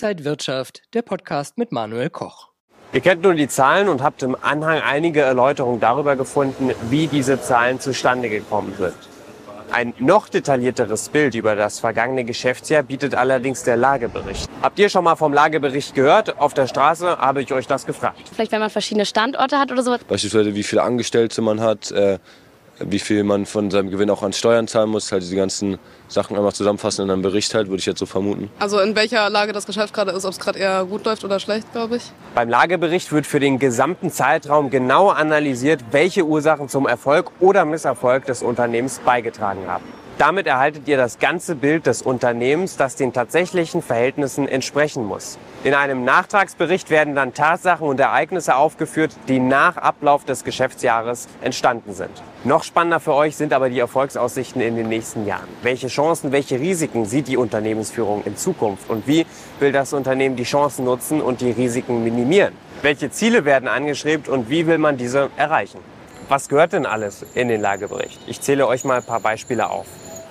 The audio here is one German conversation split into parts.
Inside Wirtschaft, der Podcast mit Manuel Koch. Ihr kennt nun die Zahlen und habt im Anhang einige Erläuterungen darüber gefunden, wie diese Zahlen zustande gekommen sind. Ein noch detaillierteres Bild über das vergangene Geschäftsjahr bietet allerdings der Lagebericht. Habt ihr schon mal vom Lagebericht gehört? Auf der Straße habe ich euch das gefragt. Vielleicht, wenn man verschiedene Standorte hat oder so. Beispielsweise, wie viele Angestellte man hat, äh, wie viel man von seinem Gewinn auch an Steuern zahlen muss, halt diese ganzen Sachen einfach zusammenfassen in einem Bericht halt, würde ich jetzt so vermuten. Also in welcher Lage das Geschäft gerade ist, ob es gerade eher gut läuft oder schlecht, glaube ich. Beim Lagebericht wird für den gesamten Zeitraum genau analysiert, welche Ursachen zum Erfolg oder Misserfolg des Unternehmens beigetragen haben. Damit erhaltet ihr das ganze Bild des Unternehmens, das den tatsächlichen Verhältnissen entsprechen muss. In einem Nachtragsbericht werden dann Tatsachen und Ereignisse aufgeführt, die nach Ablauf des Geschäftsjahres entstanden sind. Noch spannender für euch sind aber die Erfolgsaussichten in den nächsten Jahren. Welche Chancen, welche Risiken sieht die Unternehmensführung in Zukunft und wie will das Unternehmen die Chancen nutzen und die Risiken minimieren? Welche Ziele werden angestrebt und wie will man diese erreichen? Was gehört denn alles in den Lagebericht? Ich zähle euch mal ein paar Beispiele auf.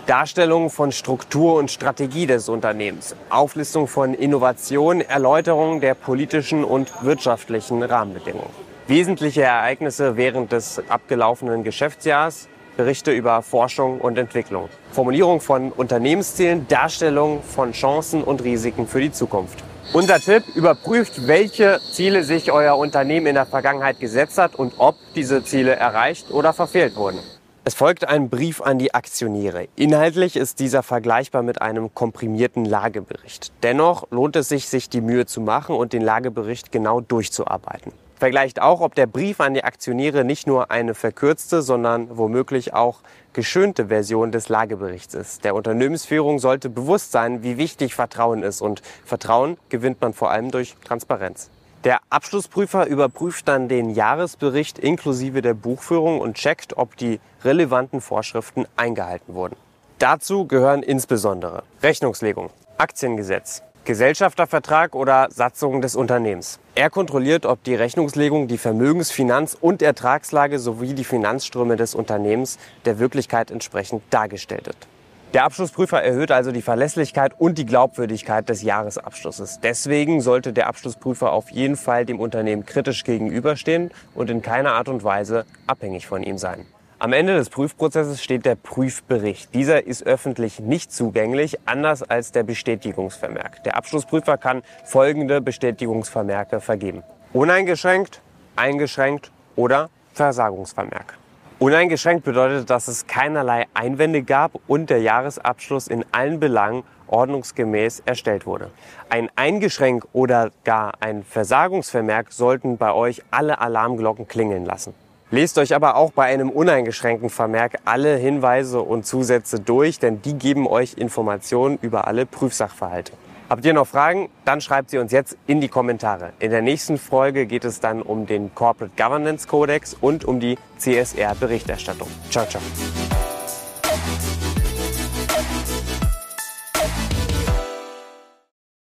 Darstellung von Struktur und Strategie des Unternehmens, Auflistung von Innovation, Erläuterung der politischen und wirtschaftlichen Rahmenbedingungen. Wesentliche Ereignisse während des abgelaufenen Geschäftsjahres, Berichte über Forschung und Entwicklung, Formulierung von Unternehmenszielen, Darstellung von Chancen und Risiken für die Zukunft. Unser Tipp, überprüft, welche Ziele sich euer Unternehmen in der Vergangenheit gesetzt hat und ob diese Ziele erreicht oder verfehlt wurden. Es folgt ein Brief an die Aktionäre. Inhaltlich ist dieser vergleichbar mit einem komprimierten Lagebericht. Dennoch lohnt es sich, sich die Mühe zu machen und den Lagebericht genau durchzuarbeiten. Vergleicht auch, ob der Brief an die Aktionäre nicht nur eine verkürzte, sondern womöglich auch geschönte Version des Lageberichts ist. Der Unternehmensführung sollte bewusst sein, wie wichtig Vertrauen ist. Und Vertrauen gewinnt man vor allem durch Transparenz. Der Abschlussprüfer überprüft dann den Jahresbericht inklusive der Buchführung und checkt, ob die relevanten Vorschriften eingehalten wurden. Dazu gehören insbesondere Rechnungslegung, Aktiengesetz, Gesellschaftervertrag oder Satzung des Unternehmens. Er kontrolliert, ob die Rechnungslegung die Vermögens-, Finanz- und Ertragslage sowie die Finanzströme des Unternehmens der Wirklichkeit entsprechend dargestellt wird. Der Abschlussprüfer erhöht also die Verlässlichkeit und die Glaubwürdigkeit des Jahresabschlusses. Deswegen sollte der Abschlussprüfer auf jeden Fall dem Unternehmen kritisch gegenüberstehen und in keiner Art und Weise abhängig von ihm sein. Am Ende des Prüfprozesses steht der Prüfbericht. Dieser ist öffentlich nicht zugänglich, anders als der Bestätigungsvermerk. Der Abschlussprüfer kann folgende Bestätigungsvermerke vergeben. Uneingeschränkt, eingeschränkt oder Versagungsvermerk. Uneingeschränkt bedeutet, dass es keinerlei Einwände gab und der Jahresabschluss in allen Belangen ordnungsgemäß erstellt wurde. Ein Eingeschränk oder gar ein Versagungsvermerk sollten bei euch alle Alarmglocken klingeln lassen. Lest euch aber auch bei einem uneingeschränkten Vermerk alle Hinweise und Zusätze durch, denn die geben euch Informationen über alle Prüfsachverhalte. Habt ihr noch Fragen? Dann schreibt sie uns jetzt in die Kommentare. In der nächsten Folge geht es dann um den Corporate Governance Codex und um die CSR-Berichterstattung. Ciao, ciao.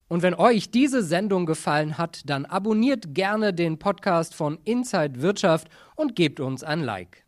Und wenn euch diese Sendung gefallen hat, dann abonniert gerne den Podcast von Inside Wirtschaft und gebt uns ein Like.